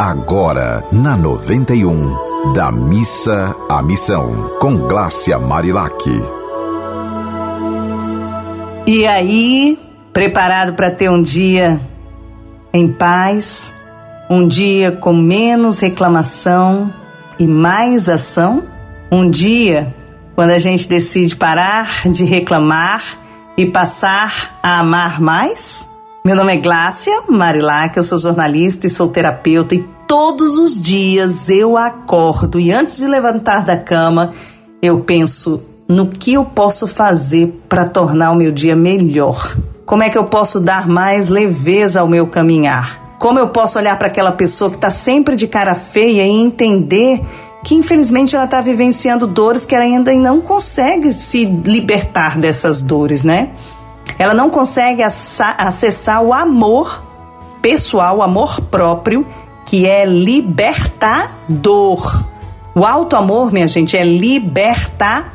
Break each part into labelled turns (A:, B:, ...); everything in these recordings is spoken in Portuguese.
A: agora na 91, da missa à missão, com Glácia Marilac.
B: E aí, preparado para ter um dia em paz, um dia com menos reclamação e mais ação? Um dia quando a gente decide parar de reclamar e passar a amar mais? Meu nome é Glácia Marilac, eu sou jornalista e sou terapeuta e todos os dias eu acordo e antes de levantar da cama eu penso no que eu posso fazer para tornar o meu dia melhor. Como é que eu posso dar mais leveza ao meu caminhar? Como eu posso olhar para aquela pessoa que está sempre de cara feia e entender que infelizmente ela está vivenciando dores que ela ainda não consegue se libertar dessas dores, né? Ela não consegue acessar o amor pessoal, o amor próprio, que é libertador. O alto amor, minha gente, é libertador.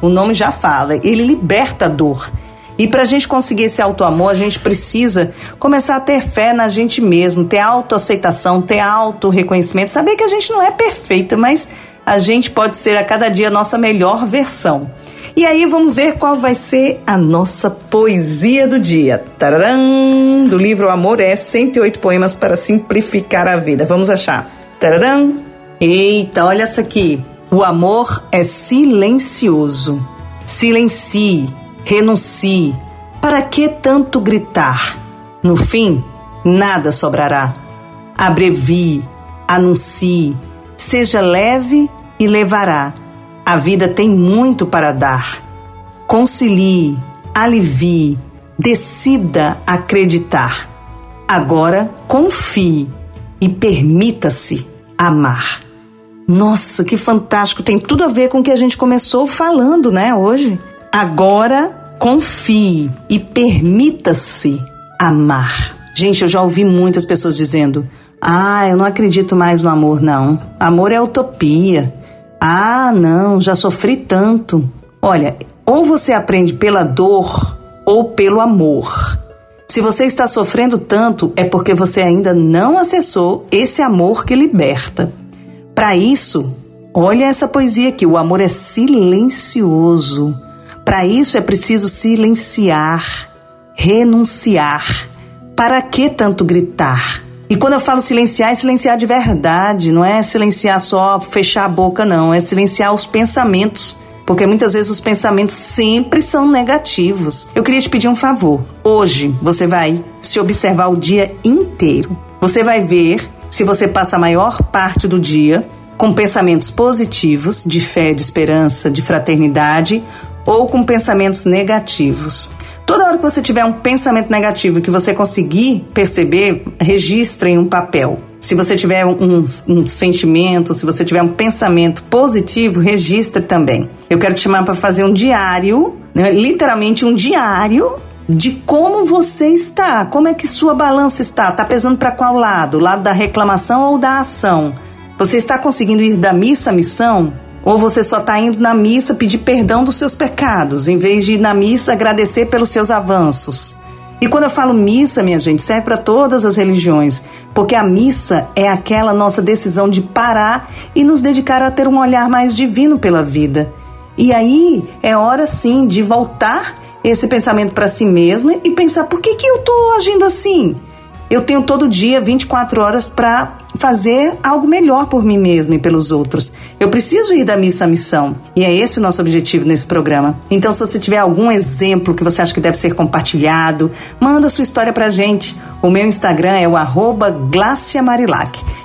B: O nome já fala, ele liberta a dor. E para a gente conseguir esse auto-amor, a gente precisa começar a ter fé na gente mesmo, ter autoaceitação, ter auto-reconhecimento, saber que a gente não é perfeita, mas a gente pode ser a cada dia a nossa melhor versão. E aí vamos ver qual vai ser a nossa poesia do dia. Tararam! Do livro Amor é 108 poemas para simplificar a vida. Vamos achar. Tararam! Eita, olha essa aqui. O amor é silencioso. Silencie renuncie. Para que tanto gritar? No fim, nada sobrará. Abrevie, anuncie, seja leve e levará. A vida tem muito para dar. Concilie, alivie, decida acreditar. Agora confie e permita-se amar. Nossa, que fantástico! Tem tudo a ver com o que a gente começou falando, né, hoje. Agora confie e permita-se amar. Gente, eu já ouvi muitas pessoas dizendo: Ah, eu não acredito mais no amor, não. Amor é utopia. Ah, não, já sofri tanto. Olha, ou você aprende pela dor ou pelo amor. Se você está sofrendo tanto, é porque você ainda não acessou esse amor que liberta. Para isso, olha essa poesia aqui: o amor é silencioso. Para isso é preciso silenciar, renunciar. Para que tanto gritar? E quando eu falo silenciar, é silenciar de verdade, não é silenciar só fechar a boca, não, é silenciar os pensamentos. Porque muitas vezes os pensamentos sempre são negativos. Eu queria te pedir um favor. Hoje você vai se observar o dia inteiro. Você vai ver se você passa a maior parte do dia com pensamentos positivos, de fé, de esperança, de fraternidade, ou com pensamentos negativos. Toda hora que você tiver um pensamento negativo que você conseguir perceber, registre em um papel. Se você tiver um, um, sentimento, se você tiver um pensamento positivo, registre também. Eu quero te chamar para fazer um diário, né, literalmente um diário de como você está, como é que sua balança está, está pesando para qual lado? O lado da reclamação ou da ação? Você está conseguindo ir da missa à missão? Ou você só está indo na missa pedir perdão dos seus pecados, em vez de ir na missa agradecer pelos seus avanços? E quando eu falo missa, minha gente, serve para todas as religiões, porque a missa é aquela nossa decisão de parar e nos dedicar a ter um olhar mais divino pela vida. E aí é hora sim de voltar esse pensamento para si mesmo e pensar por que, que eu estou agindo assim? Eu tenho todo dia 24 horas para fazer algo melhor por mim mesmo e pelos outros. Eu preciso ir da missa à missão. E é esse o nosso objetivo nesse programa. Então, se você tiver algum exemplo que você acha que deve ser compartilhado, manda sua história pra gente. O meu Instagram é o arroba.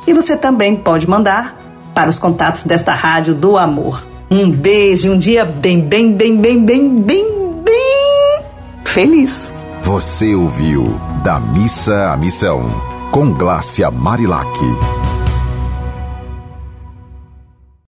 B: E você também pode mandar para os contatos desta rádio do amor. Um beijo, um dia bem, bem, bem, bem, bem, bem, bem feliz.
A: Você ouviu Da Missa à Missão, com Glácia Marilac.